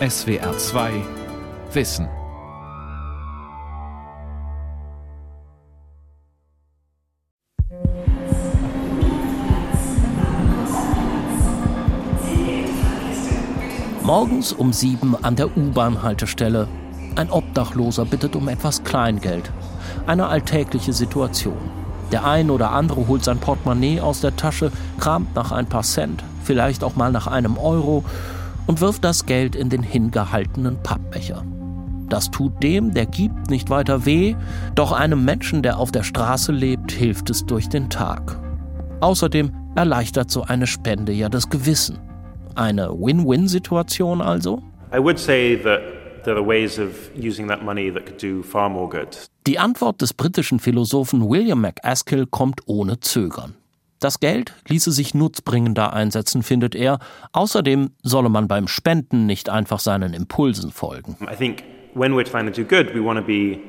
SWR 2 Wissen. Morgens um sieben an der U-Bahn-Haltestelle. Ein Obdachloser bittet um etwas Kleingeld. Eine alltägliche Situation. Der ein oder andere holt sein Portemonnaie aus der Tasche, kramt nach ein paar Cent, vielleicht auch mal nach einem Euro und wirft das Geld in den hingehaltenen Pappbecher. Das tut dem, der gibt, nicht weiter weh, doch einem Menschen, der auf der Straße lebt, hilft es durch den Tag. Außerdem erleichtert so eine Spende ja das Gewissen. Eine Win-Win-Situation also? I would say that. Die Antwort des britischen Philosophen William MacAskill kommt ohne Zögern. Das Geld ließe sich nutzbringender einsetzen, findet er. Außerdem solle man beim Spenden nicht einfach seinen Impulsen folgen. I think when we're trying to do good, we want to be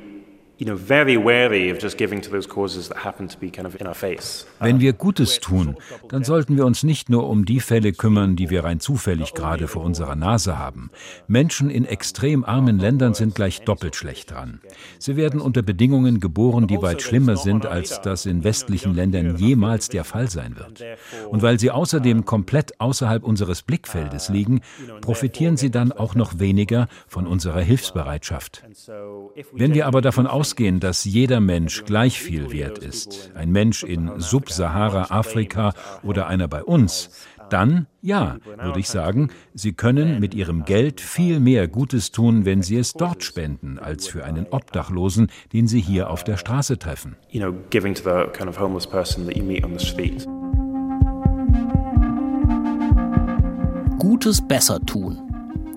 Wenn wir Gutes tun, dann sollten wir uns nicht nur um die Fälle kümmern, die wir rein zufällig gerade vor unserer Nase haben. Menschen in extrem armen Ländern sind gleich doppelt schlecht dran. Sie werden unter Bedingungen geboren, die weit schlimmer sind, als das in westlichen Ländern jemals der Fall sein wird. Und weil sie außerdem komplett außerhalb unseres Blickfeldes liegen, profitieren sie dann auch noch weniger von unserer Hilfsbereitschaft. Wenn wir aber davon aus ausgehen, dass jeder Mensch gleich viel wert ist, ein Mensch in Subsahara-Afrika oder einer bei uns, dann ja, würde ich sagen, Sie können mit Ihrem Geld viel mehr Gutes tun, wenn Sie es dort spenden, als für einen Obdachlosen, den Sie hier auf der Straße treffen. Gutes besser tun.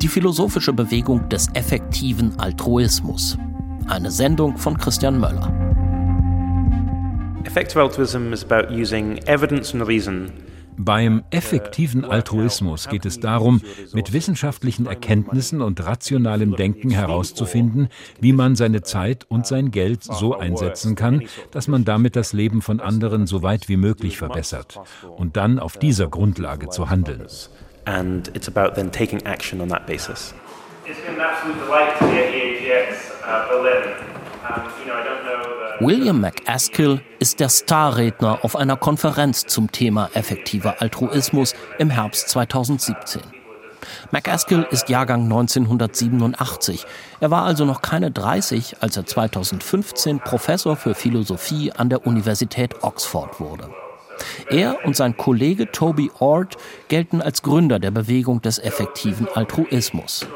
Die philosophische Bewegung des effektiven Altruismus. Eine Sendung von Christian Möller. Effective altruism is about using evidence and reason beim effektiven Altruismus geht es darum, mit wissenschaftlichen Erkenntnissen und rationalem Denken herauszufinden, wie man seine Zeit und sein Geld so einsetzen kann, dass man damit das Leben von anderen so weit wie möglich verbessert und dann auf dieser Grundlage zu handeln. And it's about then taking action on that basis. It's been an absolute delight to be uh, Berlin. William MacAskill ist der Starredner auf einer Konferenz zum Thema effektiver Altruismus im Herbst 2017. MacAskill ist Jahrgang 1987. Er war also noch keine 30, als er 2015 Professor für Philosophie an der Universität Oxford wurde. Er und sein Kollege Toby Ord gelten als Gründer der Bewegung des effektiven Altruismus.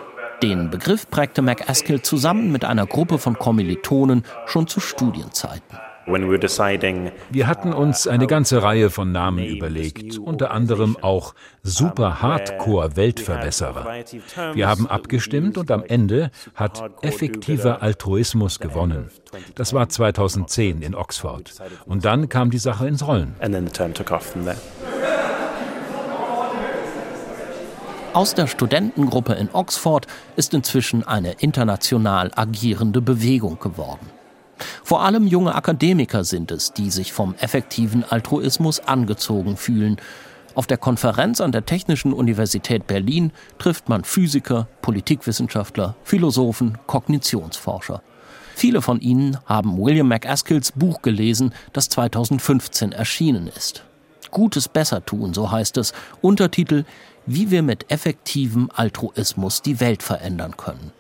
Den Begriff prägte MacAskill zusammen mit einer Gruppe von Kommilitonen schon zu Studienzeiten. Wir hatten uns eine ganze Reihe von Namen überlegt, unter anderem auch Super Hardcore Weltverbesserer. Wir haben abgestimmt und am Ende hat effektiver Altruismus gewonnen. Das war 2010 in Oxford. Und dann kam die Sache ins Rollen. Aus der Studentengruppe in Oxford ist inzwischen eine international agierende Bewegung geworden. Vor allem junge Akademiker sind es, die sich vom effektiven Altruismus angezogen fühlen. Auf der Konferenz an der Technischen Universität Berlin trifft man Physiker, Politikwissenschaftler, Philosophen, Kognitionsforscher. Viele von ihnen haben William MacAskills Buch gelesen, das 2015 erschienen ist. Gutes besser tun, so heißt es. Untertitel wie wir mit effektivem Altruismus die Welt verändern können.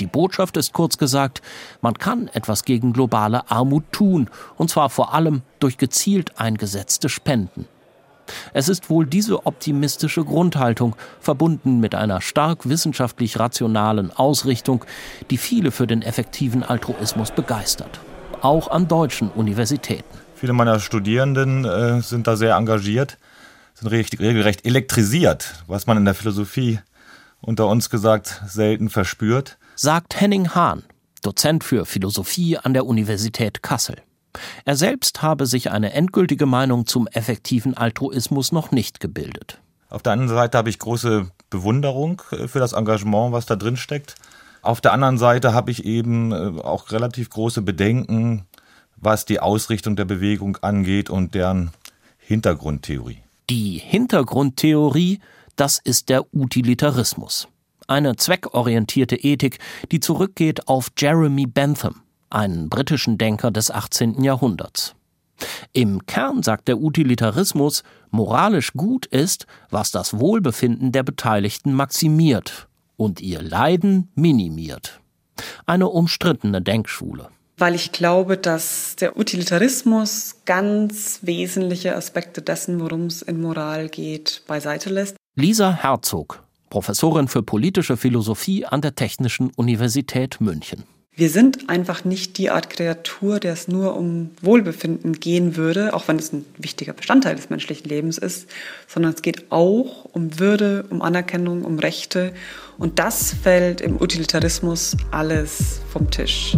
Die Botschaft ist kurz gesagt, man kann etwas gegen globale Armut tun, und zwar vor allem durch gezielt eingesetzte Spenden. Es ist wohl diese optimistische Grundhaltung, verbunden mit einer stark wissenschaftlich rationalen Ausrichtung, die viele für den effektiven Altruismus begeistert, auch an deutschen Universitäten. Viele meiner Studierenden äh, sind da sehr engagiert sind regelrecht elektrisiert, was man in der Philosophie unter uns gesagt selten verspürt. Sagt Henning Hahn, Dozent für Philosophie an der Universität Kassel. Er selbst habe sich eine endgültige Meinung zum effektiven Altruismus noch nicht gebildet. Auf der anderen Seite habe ich große Bewunderung äh, für das Engagement, was da drin steckt. Auf der anderen Seite habe ich eben äh, auch relativ große Bedenken, was die Ausrichtung der Bewegung angeht und deren Hintergrundtheorie. Die Hintergrundtheorie, das ist der Utilitarismus. Eine zweckorientierte Ethik, die zurückgeht auf Jeremy Bentham, einen britischen Denker des 18. Jahrhunderts. Im Kern sagt der Utilitarismus, moralisch gut ist, was das Wohlbefinden der Beteiligten maximiert und ihr Leiden minimiert. Eine umstrittene Denkschule. Weil ich glaube, dass der Utilitarismus ganz wesentliche Aspekte dessen, worum es in Moral geht, beiseite lässt. Lisa Herzog, Professorin für politische Philosophie an der Technischen Universität München. Wir sind einfach nicht die Art Kreatur, der es nur um Wohlbefinden gehen würde, auch wenn es ein wichtiger Bestandteil des menschlichen Lebens ist, sondern es geht auch um Würde, um Anerkennung, um Rechte. Und das fällt im Utilitarismus alles vom Tisch.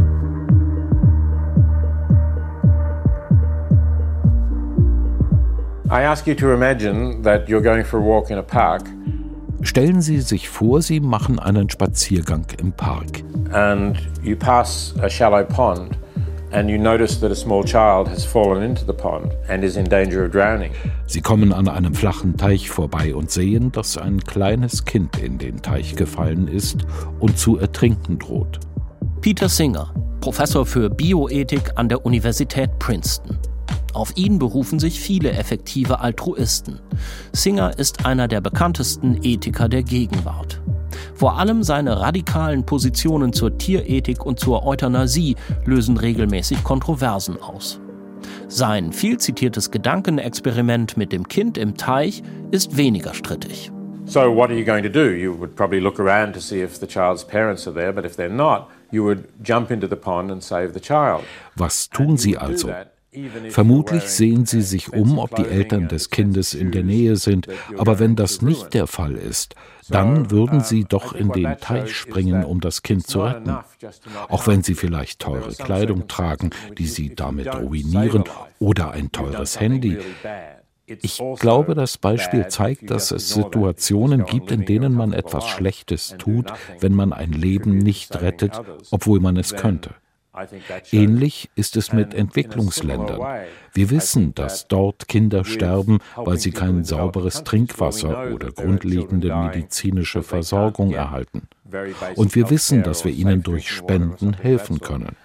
Stellen Sie sich vor, Sie machen einen Spaziergang im Park. And you pass a shallow pond and you notice that a small child has fallen into the pond and is in danger of drowning. Sie kommen an einem flachen Teich vorbei und sehen, dass ein kleines Kind in den Teich gefallen ist und zu ertrinken droht. Peter Singer, Professor für Bioethik an der Universität Princeton. Auf ihn berufen sich viele effektive Altruisten. Singer ist einer der bekanntesten Ethiker der Gegenwart. Vor allem seine radikalen Positionen zur Tierethik und zur Euthanasie lösen regelmäßig Kontroversen aus. Sein viel zitiertes Gedankenexperiment mit dem Kind im Teich ist weniger strittig. So what are you going to do? You would probably look around to see if the child's parents are there, but if they're not, you would jump into the pond and save the child. Was tun Sie also? Vermutlich sehen sie sich um, ob die Eltern des Kindes in der Nähe sind, aber wenn das nicht der Fall ist, dann würden sie doch in den Teich springen, um das Kind zu retten. Auch wenn sie vielleicht teure Kleidung tragen, die sie damit ruinieren, oder ein teures Handy. Ich glaube, das Beispiel zeigt, dass es Situationen gibt, in denen man etwas Schlechtes tut, wenn man ein Leben nicht rettet, obwohl man es könnte. Ähnlich ist es mit Entwicklungsländern. Wir wissen, dass dort Kinder sterben, weil sie kein sauberes Trinkwasser oder grundlegende medizinische Versorgung erhalten. Und wir wissen, dass wir ihnen durch Spenden helfen können.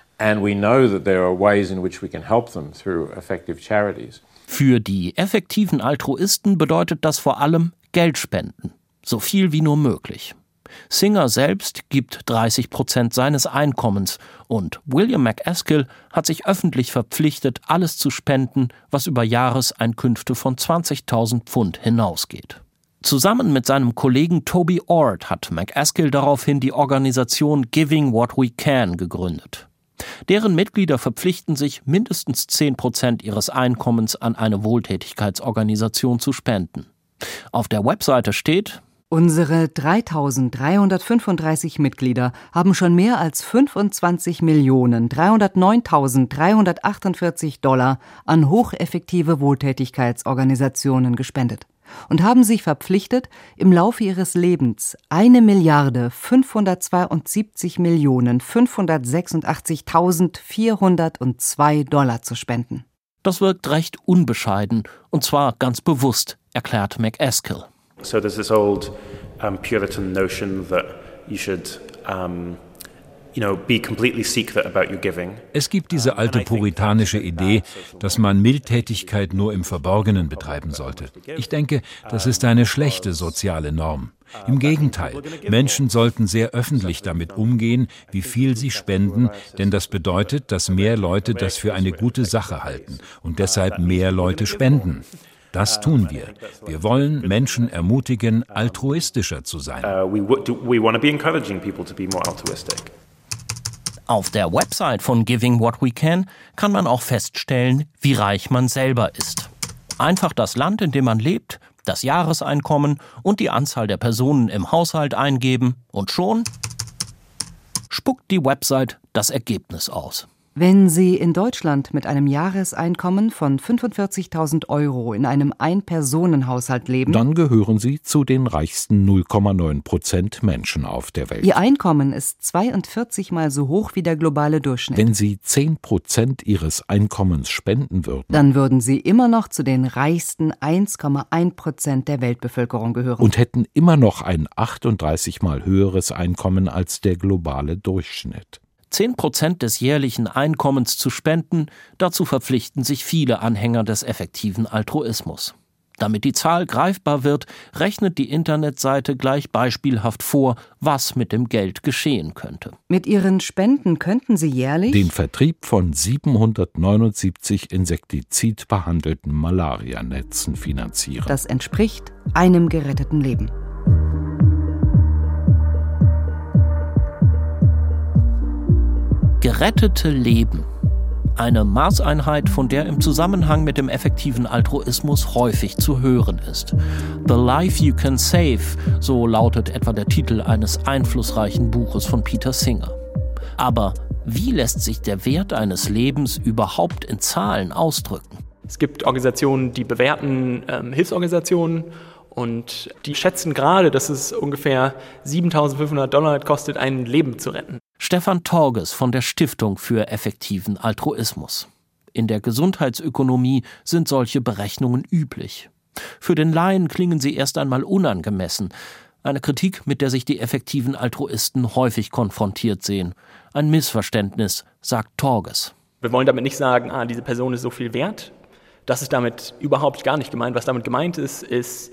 Für die effektiven Altruisten bedeutet das vor allem Geld spenden, so viel wie nur möglich. Singer selbst gibt 30 Prozent seines Einkommens und William McAskill hat sich öffentlich verpflichtet, alles zu spenden, was über Jahreseinkünfte von 20.000 Pfund hinausgeht. Zusammen mit seinem Kollegen Toby Ord hat McAskill daraufhin die Organisation Giving What We Can gegründet. Deren Mitglieder verpflichten sich, mindestens 10 Prozent ihres Einkommens an eine Wohltätigkeitsorganisation zu spenden. Auf der Webseite steht, Unsere 3335 Mitglieder haben schon mehr als 25 Millionen 309.348 Dollar an hocheffektive Wohltätigkeitsorganisationen gespendet und haben sich verpflichtet, im Laufe ihres Lebens eine Milliarde 572 Millionen 586.402 Dollar zu spenden. Das wirkt recht unbescheiden und zwar ganz bewusst, erklärt McAskill. So there's this old um, Puritan notion that you should um, es gibt diese alte puritanische Idee, dass man Mildtätigkeit nur im Verborgenen betreiben sollte. Ich denke, das ist eine schlechte soziale Norm. Im Gegenteil, Menschen sollten sehr öffentlich damit umgehen, wie viel sie spenden, denn das bedeutet, dass mehr Leute das für eine gute Sache halten und deshalb mehr Leute spenden. Das tun wir. Wir wollen Menschen ermutigen, altruistischer zu sein. Uh, Auf der Website von Giving What We Can kann man auch feststellen, wie reich man selber ist. Einfach das Land, in dem man lebt, das Jahreseinkommen und die Anzahl der Personen im Haushalt eingeben und schon spuckt die Website das Ergebnis aus. Wenn Sie in Deutschland mit einem Jahreseinkommen von 45.000 Euro in einem Ein-Personen-Haushalt leben, dann gehören Sie zu den reichsten 0,9 Prozent Menschen auf der Welt. Ihr Einkommen ist 42 mal so hoch wie der globale Durchschnitt. Wenn Sie 10 Prozent Ihres Einkommens spenden würden, dann würden Sie immer noch zu den reichsten 1,1 Prozent der Weltbevölkerung gehören. Und hätten immer noch ein 38 mal höheres Einkommen als der globale Durchschnitt. 10 Prozent des jährlichen Einkommens zu spenden, dazu verpflichten sich viele Anhänger des effektiven Altruismus. Damit die Zahl greifbar wird, rechnet die Internetseite gleich beispielhaft vor, was mit dem Geld geschehen könnte. Mit ihren Spenden könnten sie jährlich den Vertrieb von 779 insektizidbehandelten Malarianetzen finanzieren. Das entspricht einem geretteten Leben. Gerettete Leben. Eine Maßeinheit, von der im Zusammenhang mit dem effektiven Altruismus häufig zu hören ist. The Life You Can Save, so lautet etwa der Titel eines einflussreichen Buches von Peter Singer. Aber wie lässt sich der Wert eines Lebens überhaupt in Zahlen ausdrücken? Es gibt Organisationen, die bewerten ähm, Hilfsorganisationen und die schätzen gerade, dass es ungefähr 7500 Dollar kostet, ein Leben zu retten. Stefan Torges von der Stiftung für effektiven Altruismus. In der Gesundheitsökonomie sind solche Berechnungen üblich. Für den Laien klingen sie erst einmal unangemessen. Eine Kritik, mit der sich die effektiven Altruisten häufig konfrontiert sehen. Ein Missverständnis, sagt Torges. Wir wollen damit nicht sagen, ah, diese Person ist so viel wert. Das ist damit überhaupt gar nicht gemeint. Was damit gemeint ist, ist,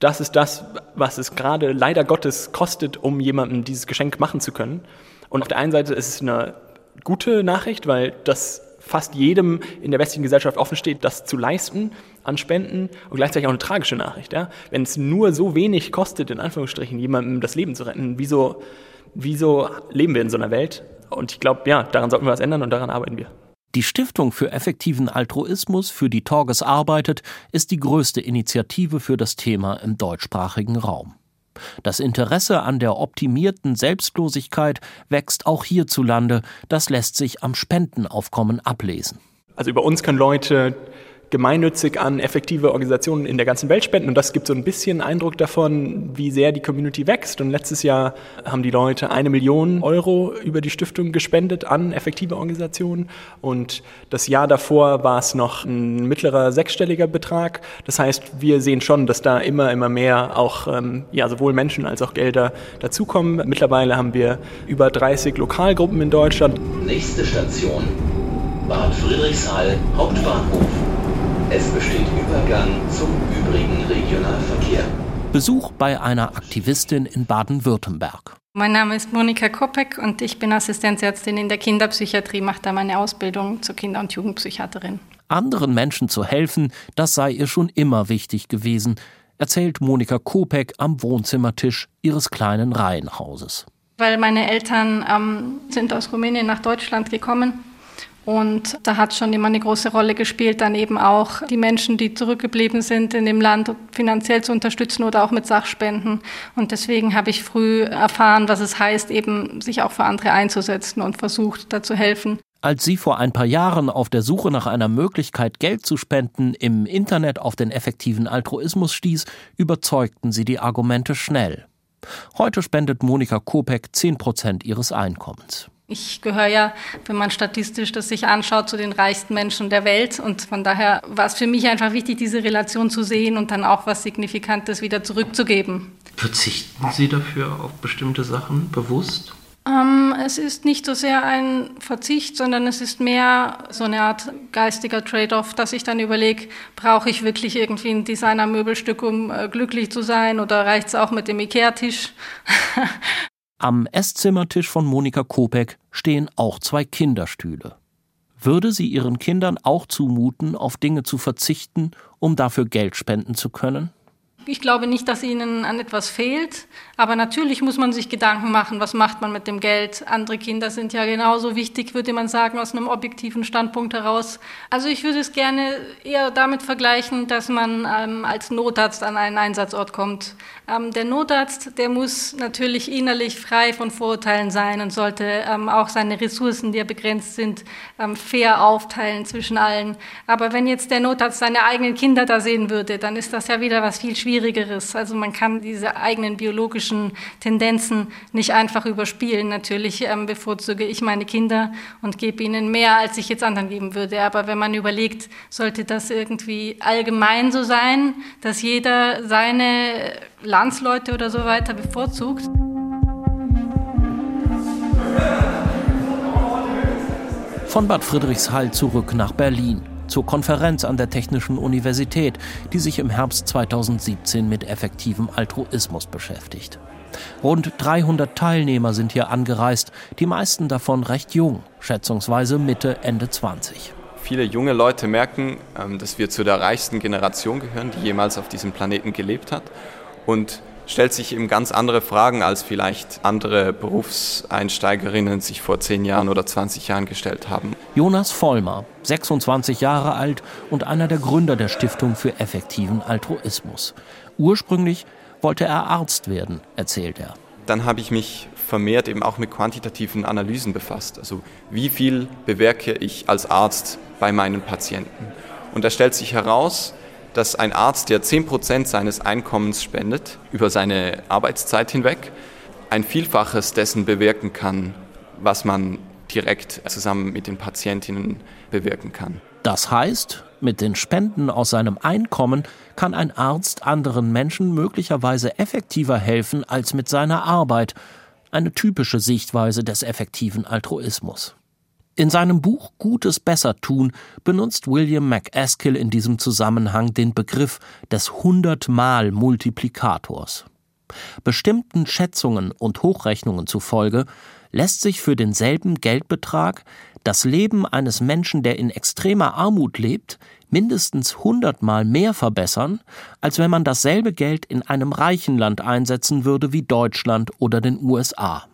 das ist das, was es gerade leider Gottes kostet, um jemandem dieses Geschenk machen zu können. Und auf der einen Seite ist es eine gute Nachricht, weil das fast jedem in der westlichen Gesellschaft offen steht, das zu leisten an Spenden und gleichzeitig auch eine tragische Nachricht. Ja? Wenn es nur so wenig kostet, in Anführungsstrichen, jemandem das Leben zu retten, wieso, wieso leben wir in so einer Welt? Und ich glaube, ja, daran sollten wir was ändern und daran arbeiten wir. Die Stiftung für effektiven Altruismus, für die Torges arbeitet, ist die größte Initiative für das Thema im deutschsprachigen Raum. Das Interesse an der optimierten Selbstlosigkeit wächst auch hierzulande, das lässt sich am Spendenaufkommen ablesen. Also über uns können Leute gemeinnützig an effektive Organisationen in der ganzen Welt spenden. Und das gibt so ein bisschen Eindruck davon, wie sehr die Community wächst. Und letztes Jahr haben die Leute eine Million Euro über die Stiftung gespendet an effektive Organisationen. Und das Jahr davor war es noch ein mittlerer sechsstelliger Betrag. Das heißt, wir sehen schon, dass da immer, immer mehr auch ähm, ja, sowohl Menschen als auch Gelder dazukommen. Mittlerweile haben wir über 30 Lokalgruppen in Deutschland. Nächste Station. Bad Friedrichshall, Hauptbahnhof. Es besteht Übergang zum übrigen Regionalverkehr. Besuch bei einer Aktivistin in Baden-Württemberg. Mein Name ist Monika Kopek und ich bin Assistenzärztin in der Kinderpsychiatrie, mache da meine Ausbildung zur Kinder- und Jugendpsychiaterin. Anderen Menschen zu helfen, das sei ihr schon immer wichtig gewesen, erzählt Monika Kopek am Wohnzimmertisch ihres kleinen Reihenhauses. Weil meine Eltern ähm, sind aus Rumänien nach Deutschland gekommen und da hat schon immer eine große Rolle gespielt, dann eben auch die Menschen, die zurückgeblieben sind in dem Land finanziell zu unterstützen oder auch mit Sachspenden. Und deswegen habe ich früh erfahren, was es heißt, eben sich auch für andere einzusetzen und versucht, da zu helfen. Als sie vor ein paar Jahren auf der Suche nach einer Möglichkeit, Geld zu spenden, im Internet auf den effektiven Altruismus stieß, überzeugten sie die Argumente schnell. Heute spendet Monika Kopek 10 Prozent ihres Einkommens. Ich gehöre ja, wenn man statistisch das sich anschaut, zu den reichsten Menschen der Welt. Und von daher war es für mich einfach wichtig, diese Relation zu sehen und dann auch was Signifikantes wieder zurückzugeben. Verzichten Sie dafür auf bestimmte Sachen bewusst? Ähm, es ist nicht so sehr ein Verzicht, sondern es ist mehr so eine Art geistiger Trade-off, dass ich dann überlege, brauche ich wirklich irgendwie ein Designer-Möbelstück, um äh, glücklich zu sein oder reicht es auch mit dem Ikea-Tisch? Am Esszimmertisch von Monika Kopek stehen auch zwei Kinderstühle. Würde sie ihren Kindern auch zumuten, auf Dinge zu verzichten, um dafür Geld spenden zu können? Ich glaube nicht, dass ihnen an etwas fehlt, aber natürlich muss man sich Gedanken machen, was macht man mit dem Geld. Andere Kinder sind ja genauso wichtig, würde man sagen, aus einem objektiven Standpunkt heraus. Also ich würde es gerne eher damit vergleichen, dass man ähm, als Notarzt an einen Einsatzort kommt. Ähm, der Notarzt, der muss natürlich innerlich frei von Vorurteilen sein und sollte ähm, auch seine Ressourcen, die ja begrenzt sind, ähm, fair aufteilen zwischen allen. Aber wenn jetzt der Notarzt seine eigenen Kinder da sehen würde, dann ist das ja wieder was viel schwieriger Schwierigeres. Also man kann diese eigenen biologischen Tendenzen nicht einfach überspielen. Natürlich ähm, bevorzuge ich meine Kinder und gebe ihnen mehr, als ich jetzt anderen geben würde. Aber wenn man überlegt, sollte das irgendwie allgemein so sein, dass jeder seine Landsleute oder so weiter bevorzugt? Von Bad Friedrichshall zurück nach Berlin zur Konferenz an der Technischen Universität, die sich im Herbst 2017 mit effektivem Altruismus beschäftigt. Rund 300 Teilnehmer sind hier angereist, die meisten davon recht jung, schätzungsweise Mitte, Ende 20. Viele junge Leute merken, ähm, dass wir zu der reichsten Generation gehören, die jemals auf diesem Planeten gelebt hat. Und stellt sich eben ganz andere Fragen, als vielleicht andere Berufseinsteigerinnen sich vor 10 Jahren oder 20 Jahren gestellt haben. Jonas Vollmer, 26 Jahre alt und einer der Gründer der Stiftung für effektiven Altruismus. Ursprünglich wollte er Arzt werden, erzählt er. Dann habe ich mich vermehrt eben auch mit quantitativen Analysen befasst. Also wie viel bewirke ich als Arzt bei meinen Patienten? Und da stellt sich heraus, dass ein Arzt, der 10% seines Einkommens spendet, über seine Arbeitszeit hinweg, ein Vielfaches dessen bewirken kann, was man direkt zusammen mit den Patientinnen bewirken kann. Das heißt, mit den Spenden aus seinem Einkommen kann ein Arzt anderen Menschen möglicherweise effektiver helfen als mit seiner Arbeit. Eine typische Sichtweise des effektiven Altruismus. In seinem Buch Gutes besser tun benutzt William MacAskill in diesem Zusammenhang den Begriff des hundertmal-Multiplikators. Bestimmten Schätzungen und Hochrechnungen zufolge lässt sich für denselben Geldbetrag das Leben eines Menschen, der in extremer Armut lebt, mindestens hundertmal mehr verbessern, als wenn man dasselbe Geld in einem reichen Land einsetzen würde wie Deutschland oder den USA.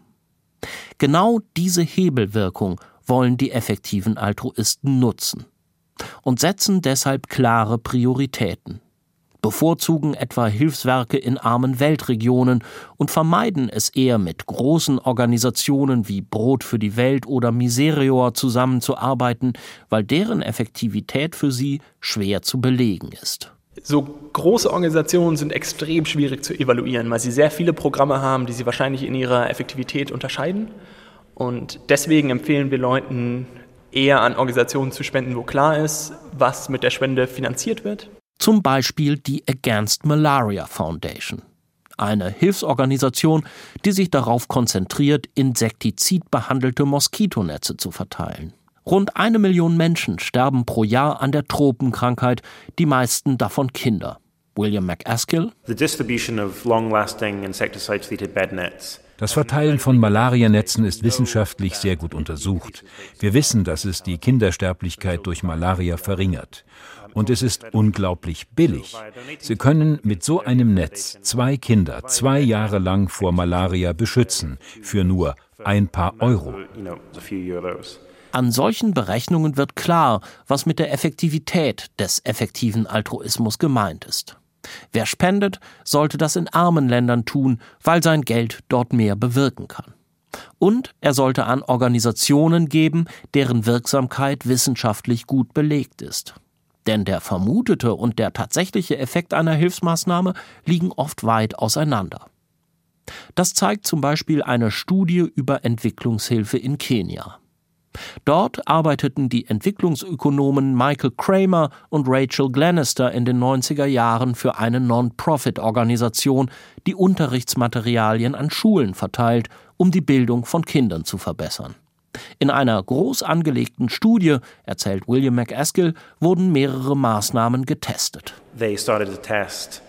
Genau diese Hebelwirkung wollen die effektiven Altruisten nutzen und setzen deshalb klare Prioritäten, bevorzugen etwa Hilfswerke in armen Weltregionen und vermeiden es eher mit großen Organisationen wie Brot für die Welt oder Miserior zusammenzuarbeiten, weil deren Effektivität für sie schwer zu belegen ist. So große Organisationen sind extrem schwierig zu evaluieren, weil sie sehr viele Programme haben, die sie wahrscheinlich in ihrer Effektivität unterscheiden. Und deswegen empfehlen wir Leuten, eher an Organisationen zu spenden, wo klar ist, was mit der Spende finanziert wird. Zum Beispiel die Against Malaria Foundation. Eine Hilfsorganisation, die sich darauf konzentriert, insektizidbehandelte Moskitonetze zu verteilen. Rund eine Million Menschen sterben pro Jahr an der Tropenkrankheit, die meisten davon Kinder. William McAskill. The distribution of long-lasting insecticide-treated bed nets das Verteilen von Malarianetzen ist wissenschaftlich sehr gut untersucht. Wir wissen, dass es die Kindersterblichkeit durch Malaria verringert. Und es ist unglaublich billig. Sie können mit so einem Netz zwei Kinder zwei Jahre lang vor Malaria beschützen, für nur ein paar Euro. An solchen Berechnungen wird klar, was mit der Effektivität des effektiven Altruismus gemeint ist. Wer spendet, sollte das in armen Ländern tun, weil sein Geld dort mehr bewirken kann. Und er sollte an Organisationen geben, deren Wirksamkeit wissenschaftlich gut belegt ist. Denn der vermutete und der tatsächliche Effekt einer Hilfsmaßnahme liegen oft weit auseinander. Das zeigt zum Beispiel eine Studie über Entwicklungshilfe in Kenia. Dort arbeiteten die Entwicklungsökonomen Michael Kramer und Rachel Glenister in den 90er Jahren für eine Non-Profit-Organisation, die Unterrichtsmaterialien an Schulen verteilt, um die Bildung von Kindern zu verbessern. In einer groß angelegten Studie, erzählt William McAskill, wurden mehrere Maßnahmen getestet. They started to test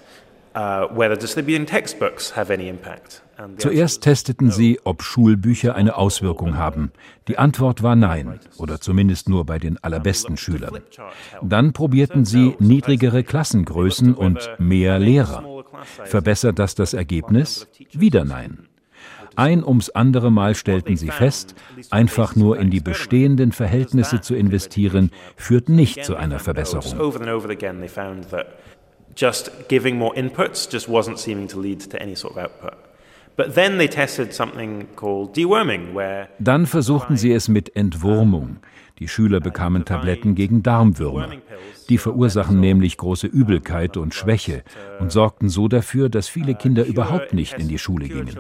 Zuerst testeten sie, ob Schulbücher eine Auswirkung haben. Die Antwort war nein, oder zumindest nur bei den allerbesten Schülern. Dann probierten sie niedrigere Klassengrößen und mehr Lehrer. Verbessert das das Ergebnis? Wieder nein. Ein ums andere Mal stellten sie fest, einfach nur in die bestehenden Verhältnisse zu investieren, führt nicht zu einer Verbesserung. Just giving more inputs just wasn't seeming to lead to any sort of output. Dann versuchten sie es mit Entwurmung. Die Schüler bekamen Tabletten gegen Darmwürmer. Die verursachen nämlich große Übelkeit und Schwäche und sorgten so dafür, dass viele Kinder überhaupt nicht in die Schule gingen.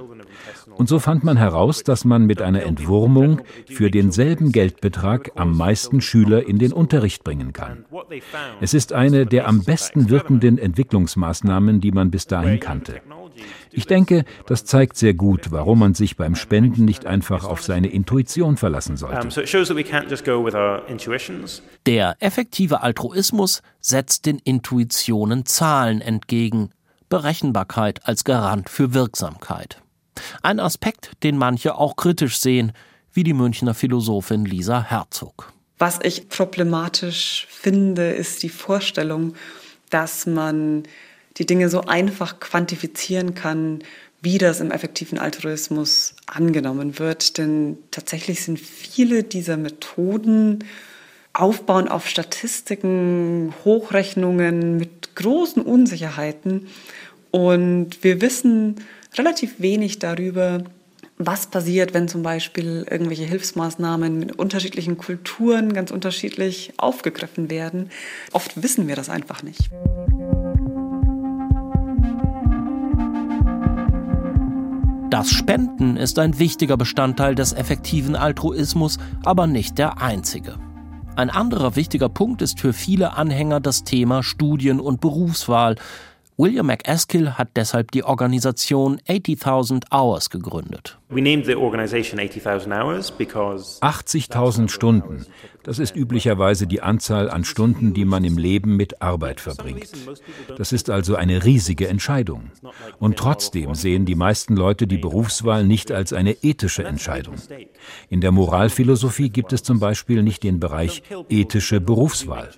Und so fand man heraus, dass man mit einer Entwurmung für denselben Geldbetrag am meisten Schüler in den Unterricht bringen kann. Es ist eine der am besten wirkenden Entwicklungsmaßnahmen, die man bis dahin kannte. Ich denke, das zeigt sehr gut, warum man sich beim Spenden nicht einfach auf seine Intuition verlassen sollte. Der effektive Altruismus setzt den Intuitionen Zahlen entgegen, Berechenbarkeit als Garant für Wirksamkeit. Ein Aspekt, den manche auch kritisch sehen, wie die Münchner Philosophin Lisa Herzog. Was ich problematisch finde, ist die Vorstellung, dass man die Dinge so einfach quantifizieren kann, wie das im effektiven Altruismus angenommen wird. Denn tatsächlich sind viele dieser Methoden aufbauen auf Statistiken, Hochrechnungen mit großen Unsicherheiten. Und wir wissen relativ wenig darüber, was passiert, wenn zum Beispiel irgendwelche Hilfsmaßnahmen mit unterschiedlichen Kulturen ganz unterschiedlich aufgegriffen werden. Oft wissen wir das einfach nicht. Das Spenden ist ein wichtiger Bestandteil des effektiven Altruismus, aber nicht der einzige. Ein anderer wichtiger Punkt ist für viele Anhänger das Thema Studien- und Berufswahl, William McAskill hat deshalb die Organisation 80.000 Hours gegründet. 80.000 Stunden. Das ist üblicherweise die Anzahl an Stunden, die man im Leben mit Arbeit verbringt. Das ist also eine riesige Entscheidung. Und trotzdem sehen die meisten Leute die Berufswahl nicht als eine ethische Entscheidung. In der Moralphilosophie gibt es zum Beispiel nicht den Bereich ethische Berufswahl.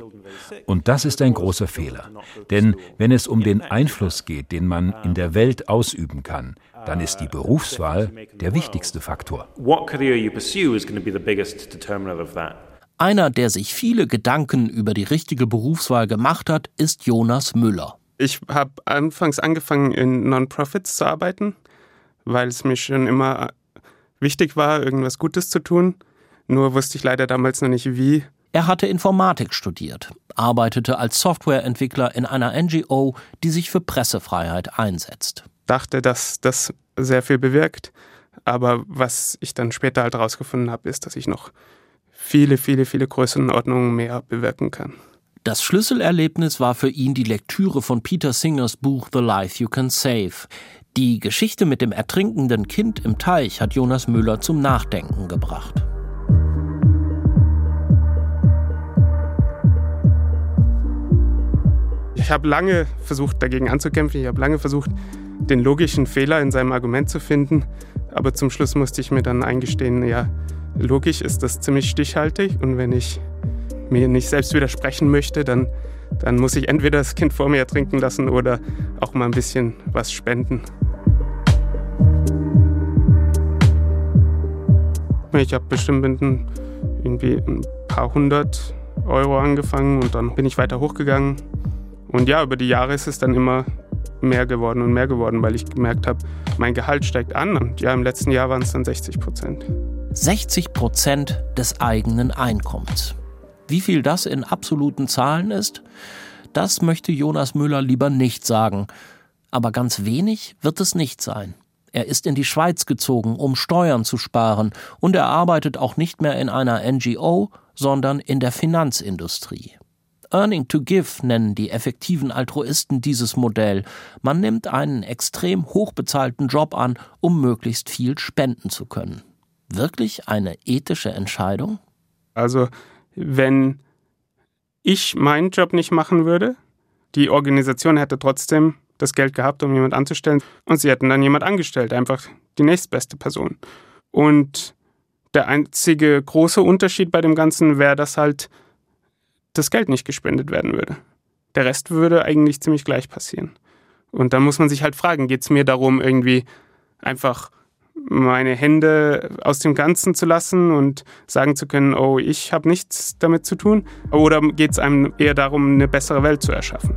Und das ist ein großer Fehler. Denn wenn es um den Einfluss geht, den man in der Welt ausüben kann, dann ist die Berufswahl der wichtigste Faktor. Einer, der sich viele Gedanken über die richtige Berufswahl gemacht hat, ist Jonas Müller. Ich habe anfangs angefangen, in Non-Profits zu arbeiten, weil es mir schon immer wichtig war, irgendwas Gutes zu tun. Nur wusste ich leider damals noch nicht wie. Er hatte Informatik studiert, arbeitete als Softwareentwickler in einer NGO, die sich für Pressefreiheit einsetzt. Dachte, dass das sehr viel bewirkt, aber was ich dann später halt herausgefunden habe, ist, dass ich noch viele, viele, viele Größenordnungen mehr bewirken kann. Das Schlüsselerlebnis war für ihn die Lektüre von Peter Singers Buch The Life You Can Save. Die Geschichte mit dem ertrinkenden Kind im Teich hat Jonas Müller zum Nachdenken gebracht. Ich habe lange versucht, dagegen anzukämpfen. Ich habe lange versucht, den logischen Fehler in seinem Argument zu finden. Aber zum Schluss musste ich mir dann eingestehen, ja, logisch ist das ziemlich stichhaltig. Und wenn ich mir nicht selbst widersprechen möchte, dann, dann muss ich entweder das Kind vor mir ertrinken lassen oder auch mal ein bisschen was spenden. Ich habe bestimmt mit irgendwie ein paar hundert Euro angefangen und dann bin ich weiter hochgegangen und ja, über die Jahre ist es dann immer mehr geworden und mehr geworden, weil ich gemerkt habe, mein Gehalt steigt an. Und ja, im letzten Jahr waren es dann 60 Prozent. 60 Prozent des eigenen Einkommens. Wie viel das in absoluten Zahlen ist, das möchte Jonas Müller lieber nicht sagen. Aber ganz wenig wird es nicht sein. Er ist in die Schweiz gezogen, um Steuern zu sparen, und er arbeitet auch nicht mehr in einer NGO, sondern in der Finanzindustrie. Earning to Give nennen die effektiven Altruisten dieses Modell. Man nimmt einen extrem hochbezahlten Job an, um möglichst viel spenden zu können. Wirklich eine ethische Entscheidung? Also, wenn ich meinen Job nicht machen würde, die Organisation hätte trotzdem das Geld gehabt, um jemand anzustellen, und sie hätten dann jemand angestellt, einfach die nächstbeste Person. Und der einzige große Unterschied bei dem Ganzen wäre, dass halt das Geld nicht gespendet werden würde. Der Rest würde eigentlich ziemlich gleich passieren. Und dann muss man sich halt fragen, geht es mir darum, irgendwie einfach meine Hände aus dem Ganzen zu lassen und sagen zu können, oh, ich habe nichts damit zu tun? Oder geht es einem eher darum, eine bessere Welt zu erschaffen?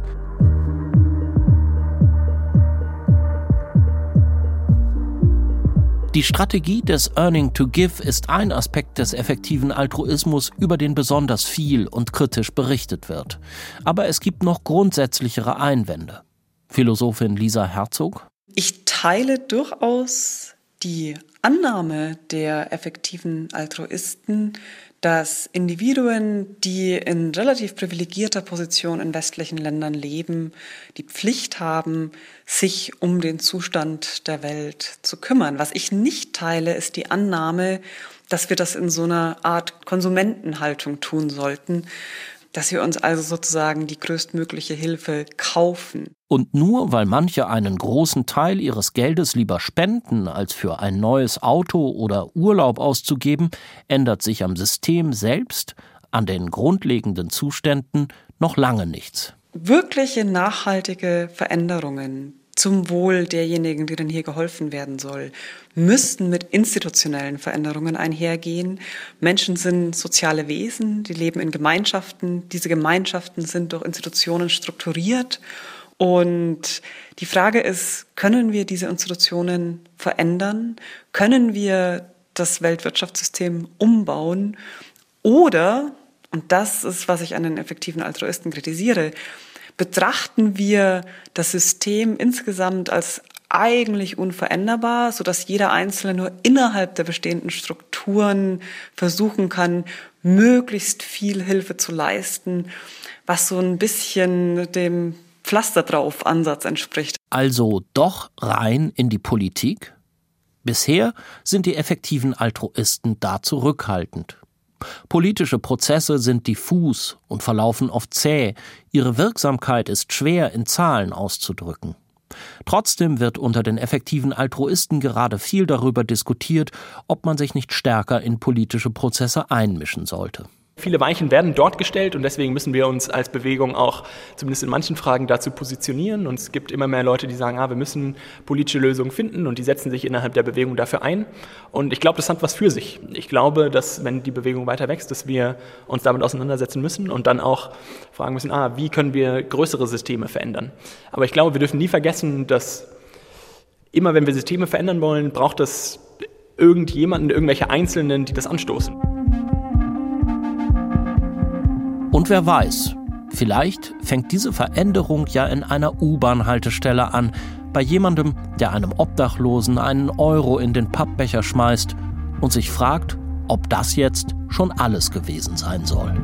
Die Strategie des Earning to Give ist ein Aspekt des effektiven Altruismus, über den besonders viel und kritisch berichtet wird. Aber es gibt noch grundsätzlichere Einwände. Philosophin Lisa Herzog. Ich teile durchaus die Annahme der effektiven Altruisten, dass Individuen, die in relativ privilegierter Position in westlichen Ländern leben, die Pflicht haben, sich um den Zustand der Welt zu kümmern. Was ich nicht teile, ist die Annahme, dass wir das in so einer Art Konsumentenhaltung tun sollten, dass wir uns also sozusagen die größtmögliche Hilfe kaufen. Und nur weil manche einen großen Teil ihres Geldes lieber spenden, als für ein neues Auto oder Urlaub auszugeben, ändert sich am System selbst, an den grundlegenden Zuständen noch lange nichts. Wirkliche nachhaltige Veränderungen, zum Wohl derjenigen, denen hier geholfen werden soll, müssten mit institutionellen Veränderungen einhergehen. Menschen sind soziale Wesen, die leben in Gemeinschaften. Diese Gemeinschaften sind durch Institutionen strukturiert. Und die Frage ist, können wir diese Institutionen verändern? Können wir das Weltwirtschaftssystem umbauen? Oder, und das ist, was ich an den effektiven Altruisten kritisiere, betrachten wir das System insgesamt als eigentlich unveränderbar, so dass jeder Einzelne nur innerhalb der bestehenden Strukturen versuchen kann, möglichst viel Hilfe zu leisten, was so ein bisschen dem Pflaster drauf Ansatz entspricht. Also doch rein in die Politik? Bisher sind die effektiven Altruisten da zurückhaltend. Politische Prozesse sind diffus und verlaufen oft zäh, ihre Wirksamkeit ist schwer in Zahlen auszudrücken. Trotzdem wird unter den effektiven Altruisten gerade viel darüber diskutiert, ob man sich nicht stärker in politische Prozesse einmischen sollte. Viele Weichen werden dort gestellt und deswegen müssen wir uns als Bewegung auch zumindest in manchen Fragen dazu positionieren. Und es gibt immer mehr Leute, die sagen, ah, wir müssen politische Lösungen finden und die setzen sich innerhalb der Bewegung dafür ein. Und ich glaube, das hat was für sich. Ich glaube, dass wenn die Bewegung weiter wächst, dass wir uns damit auseinandersetzen müssen und dann auch fragen müssen, ah, wie können wir größere Systeme verändern. Aber ich glaube, wir dürfen nie vergessen, dass immer wenn wir Systeme verändern wollen, braucht es irgendjemanden, irgendwelche Einzelnen, die das anstoßen. Und wer weiß, vielleicht fängt diese Veränderung ja in einer U-Bahn-Haltestelle an, bei jemandem, der einem Obdachlosen einen Euro in den Pappbecher schmeißt und sich fragt, ob das jetzt schon alles gewesen sein soll.